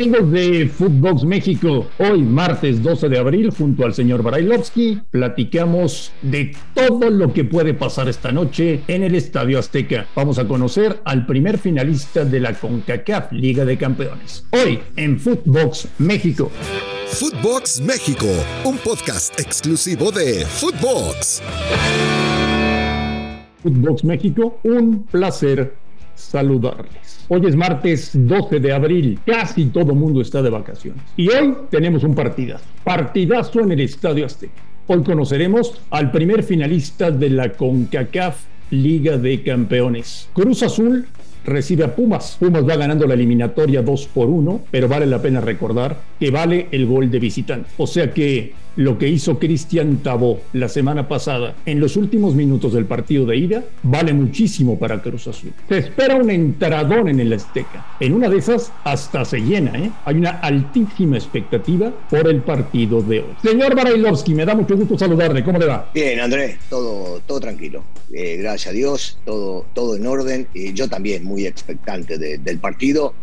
Amigos de Footbox México, hoy martes 12 de abril, junto al señor Barailovsky, platicamos de todo lo que puede pasar esta noche en el Estadio Azteca. Vamos a conocer al primer finalista de la CONCACAF Liga de Campeones. Hoy en Footbox México. Footbox México, un podcast exclusivo de Footbox. Footbox México, un placer saludarles. Hoy es martes 12 de abril, casi todo mundo está de vacaciones. Y hoy tenemos un partidazo, partidazo en el Estadio Azteca. Hoy conoceremos al primer finalista de la CONCACAF Liga de Campeones. Cruz Azul recibe a Pumas. Pumas va ganando la eliminatoria 2 por 1, pero vale la pena recordar que vale el gol de visitante. O sea que lo que hizo Cristian Tabó la semana pasada en los últimos minutos del partido de ida vale muchísimo para Cruz Azul. Se espera un entradón en el Azteca. En una de esas hasta se llena, ¿eh? Hay una altísima expectativa por el partido de hoy. Señor Barailovsky, me da mucho gusto saludarle. ¿Cómo le va? Bien, Andrés, todo, todo tranquilo. Eh, gracias a Dios, todo, todo en orden. y yo también muy expectante del partido.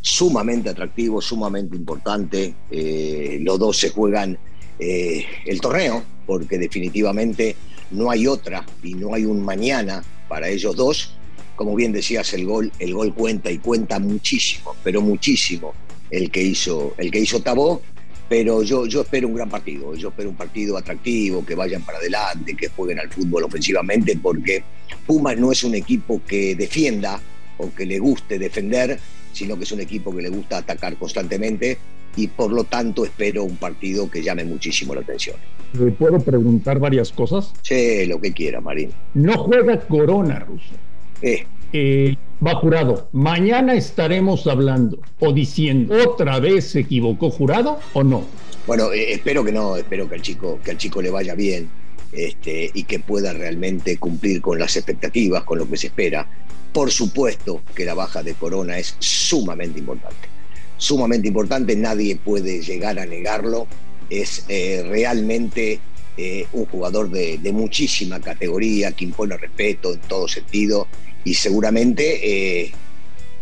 Sumamente atractivo, sumamente importante. Eh, los dos se juegan eh, el torneo, porque definitivamente no hay otra y no hay un mañana para ellos dos. Como bien decías, el gol, el gol cuenta y cuenta muchísimo, pero muchísimo el que hizo, el que hizo Tabó. Pero yo, yo espero un gran partido, yo espero un partido atractivo, que vayan para adelante, que jueguen al fútbol ofensivamente, porque Pumas no es un equipo que defienda o que le guste defender, sino que es un equipo que le gusta atacar constantemente y por lo tanto espero un partido que llame muchísimo la atención. ¿Le puedo preguntar varias cosas? Sí, lo que quiera, Marín. No juega Corona, Ruso. Eh. Eh, va jurado. Mañana estaremos hablando o diciendo, ¿otra vez se equivocó jurado o no? Bueno, eh, espero que no, espero que al chico, que al chico le vaya bien este, y que pueda realmente cumplir con las expectativas, con lo que se espera. Por supuesto que la baja de Corona es sumamente importante sumamente importante, nadie puede llegar a negarlo, es eh, realmente eh, un jugador de, muchísima categoría que impone respeto en todo sentido y seguramente eh,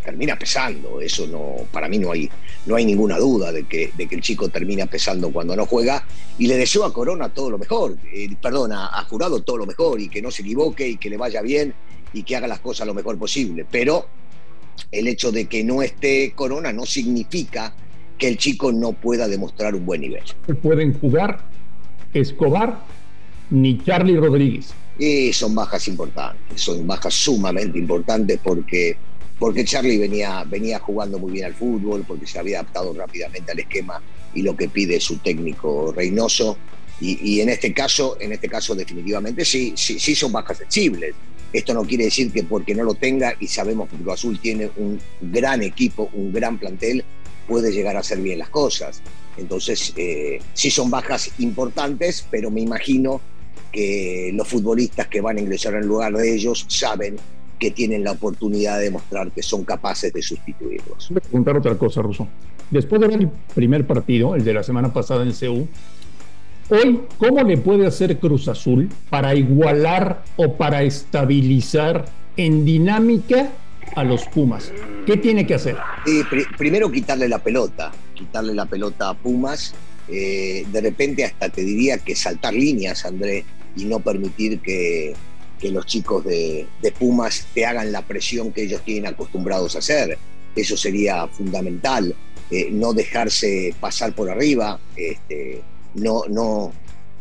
termina pesando, eso no, para mí no hay, no hay ninguna duda de que, de que el chico termina pesando cuando no juega y le deseo a Corona todo lo mejor, perdón, a Jurado todo lo mejor y que no se equivoque y que le vaya bien y que haga las cosas lo mejor posible, pero el hecho de que no esté Corona no significa que el chico no pueda demostrar un buen nivel. Pueden jugar Escobar ni Charlie Rodríguez. Y son bajas importantes, son bajas sumamente importantes porque, porque Charlie venía, venía jugando muy bien al fútbol, porque se había adaptado rápidamente al esquema y lo que pide su técnico Reynoso. Y, en este caso, en este caso definitivamente sí, sí, sí son bajas sensibles. Esto no quiere decir que porque no lo tenga y sabemos que Cruz Azul tiene un gran equipo, un gran plantel, puede llegar a hacer bien las cosas. Entonces, eh, sí son bajas importantes, pero me imagino que los futbolistas que van a ingresar en lugar de ellos saben que tienen la oportunidad de demostrar que son capaces de sustituirlos. Voy a preguntar otra cosa, Russo. Después de el primer partido, el de la semana pasada en CEU, Hoy, ¿cómo le puede hacer Cruz Azul para igualar o para estabilizar en dinámica a los Pumas? ¿Qué tiene que hacer? primero quitarle la pelota, quitarle la pelota a Pumas. Eh, de repente hasta te diría que saltar líneas, André, y no permitir que, los chicos de, Pumas te hagan la presión que ellos tienen acostumbrados a hacer. Eso sería fundamental. Eh, no dejarse pasar por arriba. Este, no, no,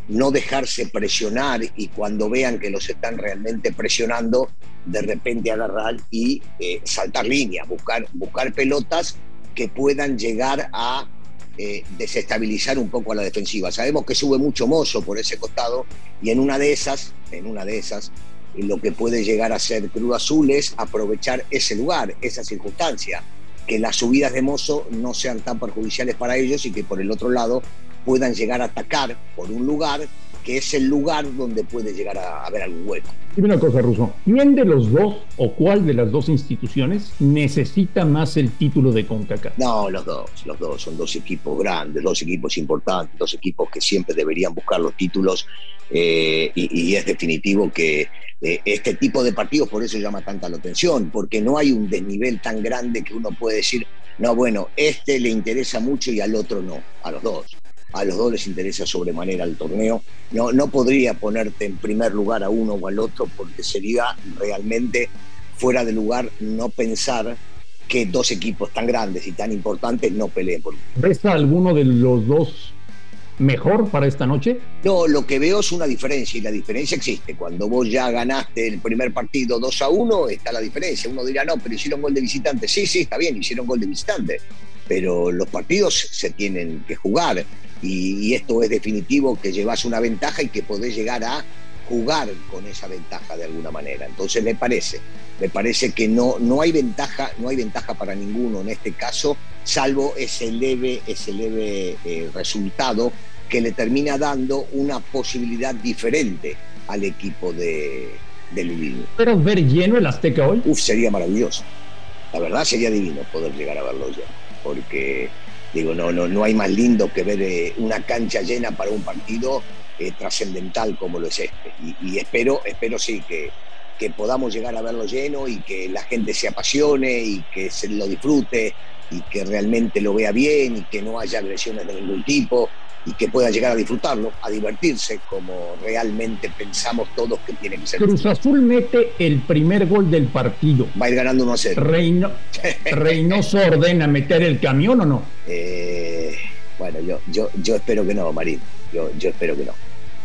no dejarse presionar y cuando vean que los están realmente presionando, de repente agarrar y eh, saltar línea, buscar, buscar pelotas que puedan llegar a eh, desestabilizar un poco a la defensiva. Sabemos que sube mucho Mozo por ese costado y en una de esas, en una de esas, lo que puede llegar a ser Cruz Azul es aprovechar ese lugar, esa circunstancia, que las subidas de Mozo no sean tan perjudiciales para ellos y que por el otro lado puedan llegar a atacar por un lugar que es el lugar donde puede llegar a haber algún hueco. Dime una cosa, Russo. ¿Quién de los dos o cuál de las dos instituciones necesita más el título de CONCACAF? No, los dos. Los dos son dos equipos grandes, dos equipos importantes, dos equipos que siempre deberían buscar los títulos eh, y, es definitivo que eh, este tipo de partidos por eso llama tanta la atención, porque no hay un desnivel tan grande que uno puede decir, no, bueno, este le interesa mucho y al otro no, a los dos. A los dos les interesa sobremanera el torneo. No, no podría ponerte en primer lugar a uno o al otro porque sería realmente fuera de lugar no pensar que dos equipos tan grandes y tan importantes no peleen por ¿Ves a alguno de los dos mejor para esta noche? No, lo que veo es una diferencia y la diferencia existe. Cuando vos ya ganaste el primer partido 2 a 1, está la diferencia. Uno dirá, no, pero hicieron gol de visitante. Sí, sí, está bien, hicieron gol de visitante. Pero los partidos se tienen que jugar y, esto es definitivo que llevas una ventaja y que podés llegar a jugar con esa ventaja de alguna manera. Entonces me parece, me parece que no, no hay ventaja, no hay ventaja para ninguno en este caso, salvo ese leve, ese leve eh, resultado que le termina dando una posibilidad diferente al equipo de, de Lulín. ¿Pero ver lleno el Azteca hoy? Uf, sería maravilloso. La verdad sería divino poder llegar a verlo lleno, porque digo, no, no, no hay más lindo que ver eh, una cancha llena para un partido eh, trascendental como lo es este. Y, espero, espero sí que, que podamos llegar a verlo lleno y que la gente se apasione y que se lo disfrute y que realmente lo vea bien y que no haya agresiones de ningún tipo y que pueda llegar a disfrutarlo, a divertirse como realmente pensamos todos que tiene que ser. Cruz Azul mete el primer gol del partido. Va a ir ganando 1 a 0. Reino, ¿Reynoso ordena meter el camión o no? Eh, bueno, yo, yo, yo espero que no, Marín. Yo, yo espero que no.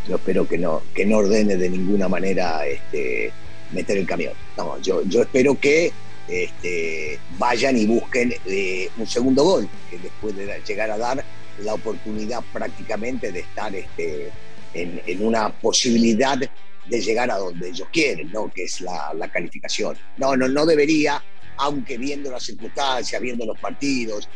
Yo espero que no, que no ordene de ninguna manera este, meter el camión. No, yo, yo espero que este, vayan y busquen eh, un segundo gol, que después de llegar a dar la oportunidad prácticamente de estar este, en, una posibilidad de llegar a donde ellos quieren, ¿no? que es la, calificación. No, no, no debería, aunque viendo las circunstancias, viendo los partidos,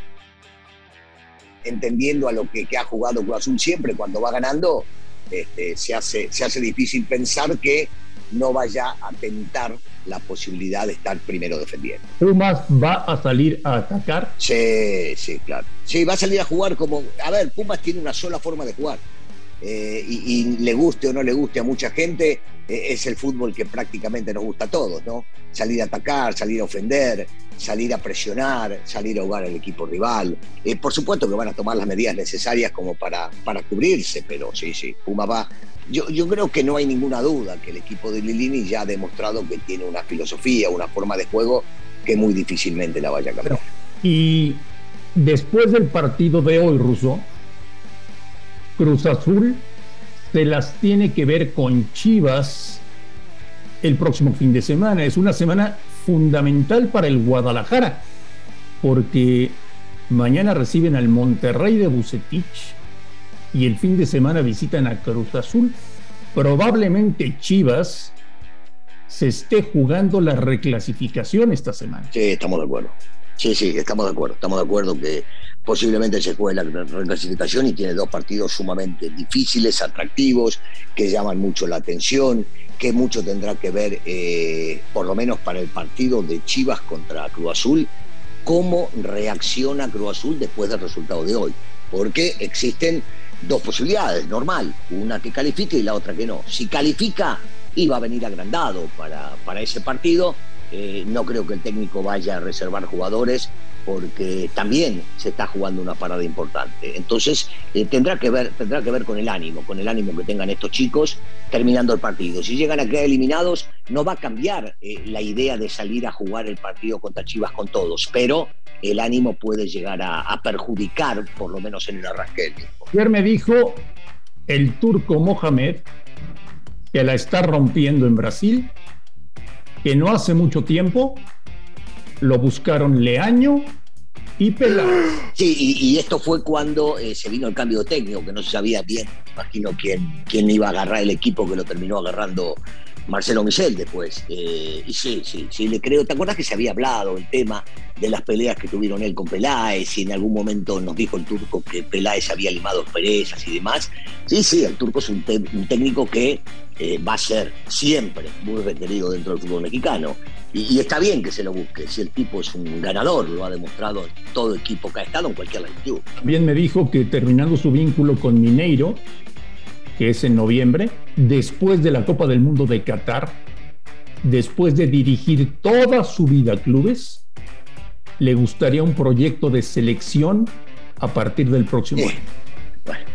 entendiendo a lo que, ha jugado Cruz Azul siempre cuando va ganando, este, se, hace, se hace difícil pensar que no vaya a tentar la posibilidad de estar primero defendiendo. ¿Pumas va a salir a atacar? Sí, sí, claro. Sí, va a salir a jugar como... A ver, Pumas tiene una sola forma de jugar. Eh, y, le guste o no le guste a mucha gente, eh, es el fútbol que prácticamente nos gusta a todos, ¿no? Salir a atacar, salir a ofender, salir a presionar, salir a jugar al equipo rival. Eh, por supuesto que van a tomar las medidas necesarias como para, para cubrirse, pero sí, sí, Puma va, yo, yo, creo que no hay ninguna duda que el equipo de Lilini ya ha demostrado que tiene una filosofía, una forma de juego que muy difícilmente la vaya a cambiar. Y después del partido de hoy, Russo, Cruz Azul se las tiene que ver con Chivas el próximo fin de semana. Es una semana fundamental para el Guadalajara, porque mañana reciben al Monterrey de Bucetich y el fin de semana visitan a Cruz Azul. Probablemente Chivas se esté jugando la reclasificación esta semana. Sí, estamos de acuerdo. Sí, sí, estamos de acuerdo. Estamos de acuerdo que posiblemente se juegue la reclasificación y tiene dos partidos sumamente difíciles, atractivos, que llaman mucho la atención, que mucho tendrá que ver, eh, por lo menos para el partido de Chivas contra Cruz Azul, cómo reacciona Cruz Azul después del resultado de hoy. Porque existen dos posibilidades, normal, una que califique y la otra que no. Si califica, iba a venir agrandado para, para ese partido. Eh, no creo que el técnico vaya a reservar jugadores porque también se está jugando una parada importante. Entonces eh, tendrá, que ver, tendrá que ver con el ánimo, con el ánimo que tengan estos chicos terminando el partido. Si llegan a quedar eliminados, no va a cambiar eh, la idea de salir a jugar el partido contra Chivas con todos, pero el ánimo puede llegar a, perjudicar, por lo menos en el arranque Ayer me dijo el turco Mohamed que la está rompiendo en Brasil, que no hace mucho tiempo lo buscaron Leaño y Peláez. Sí, y, esto fue cuando eh, se vino el cambio técnico, que no se sabía bien, imagino quién, quién iba a agarrar el equipo que lo terminó agarrando Marcelo Michel después. Eh, y sí, sí, sí, le creo. ¿Te acuerdas que se había hablado el tema de las peleas que tuvieron él con Peláez? Y en algún momento nos dijo el turco que Peláez había limado perezas y demás. Sí, sí, el turco es un, técnico que eh, va a ser siempre muy requerido dentro del fútbol mexicano. Y, está bien que se lo busque. Si el tipo es un ganador, lo ha demostrado en todo equipo que ha estado en cualquier latitud. También me dijo que terminando su vínculo con Mineiro, que es en noviembre, después de la Copa del Mundo de Qatar, después de dirigir toda su vida a clubes, le gustaría un proyecto de selección a partir del próximo Eh, año? Bueno,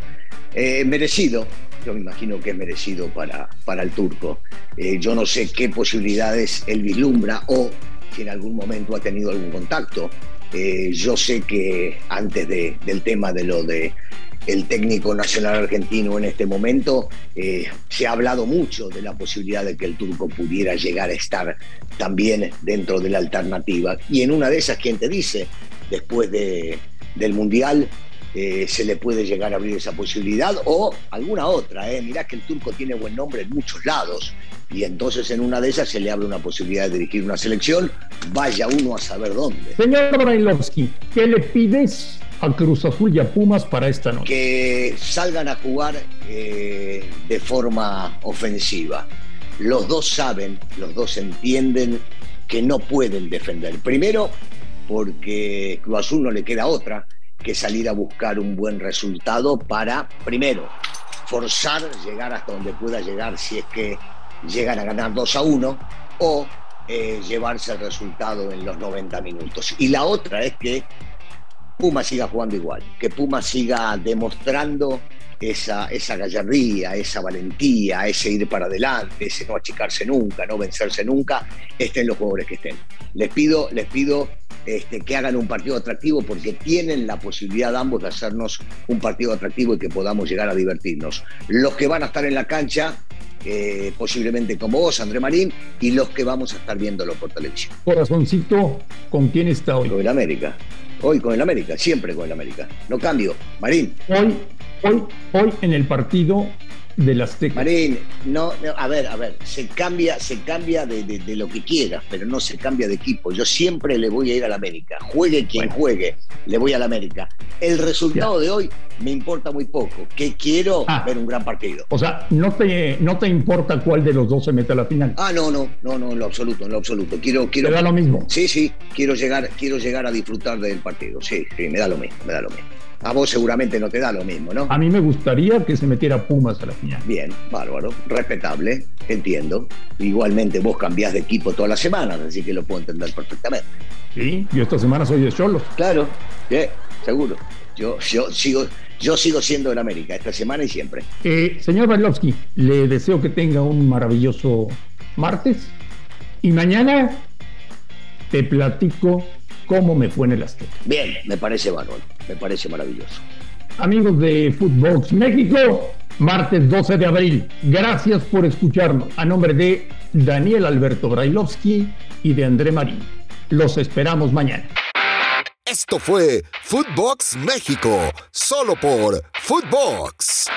eh, merecido, yo me imagino que es merecido para, para el turco. Eh, yo no sé qué posibilidades él vislumbra o si en algún momento ha tenido algún contacto. Eh, yo sé que antes de- del tema de lo de el técnico nacional argentino en este momento, eh, se ha hablado mucho de la posibilidad de que el turco pudiera llegar a estar también dentro de la alternativa. Y en una de esas, ¿quién te dice? Después de, del Mundial, eh, se le puede llegar a abrir esa posibilidad o alguna otra. ¿eh? Mirá que el turco tiene buen nombre en muchos lados y entonces en una de esas se le abre una posibilidad de dirigir una selección, vaya uno a saber dónde. Señor Brailovsky, ¿qué le pides a Cruz Azul y a Pumas para esta noche? Que salgan a jugar eh, de forma ofensiva. Los dos saben, los dos entienden que no pueden defender. Primero, porque Cruz Azul no le queda otra que salir a buscar un buen resultado para, primero, forzar, llegar hasta donde pueda llegar si es que llegan a ganar 2 a 1 o eh, llevarse el resultado en los 90 minutos. Y la otra es que Puma siga jugando igual, que Puma siga demostrando esa, esa gallardía, esa valentía, ese ir para adelante, ese no achicarse nunca, no vencerse nunca, estén los jugadores que estén. Les pido, les pido este, que hagan un partido atractivo porque tienen la posibilidad ambos de hacernos un partido atractivo y que podamos llegar a divertirnos. Los que van a estar en la cancha, eh, posiblemente como vos, André Marín, y los que vamos a estar viéndolo por televisión. Corazoncito, ¿con quién está hoy? Con el América. Hoy con el América, siempre con el América. No cambio. Marín, Hoy, hoy, hoy en el partido del Azteca. Marín, no, no, a ver, a ver, se cambia, se cambia de, de- de lo que quieras, pero no se cambia de equipo. Yo siempre le voy a ir al América. Juegue quien Bueno. juegue, le voy al América. El resultado de hoy me importa muy poco. Que quiero Ah. ver un gran partido. O sea, no te, no te importa cuál de los dos se mete a la final. Ah, no, no, no, no, en lo absoluto, en lo absoluto. Quiero, quiero. da lo mismo. Sí, sí, quiero llegar, quiero llegar a disfrutar del partido. Sí, sí, me da lo mismo, me da lo mismo. A vos seguramente no te da lo mismo, ¿no? A mí me gustaría que se metiera Pumas a la final. Bien, bárbaro, respetable, entiendo. Igualmente vos cambiás de equipo todas las semanas, así que lo puedo entender perfectamente. Sí, yo esta semana soy de Cholos. Claro, bien, seguro. Yo, yo, sigo, yo sigo siendo en América esta semana y siempre. Eh, señor Bailovsky, le deseo que tenga un maravilloso martes y mañana te platico cómo me fue en el Azteca. Bien, me parece bárbaro, me parece maravilloso. Amigos de Footbox México, martes 12 de abril. Gracias por escucharnos. A nombre de Daniel Alberto Brailovsky y de André Marín. Los esperamos mañana. Esto fue Footbox México, solo por Footbox.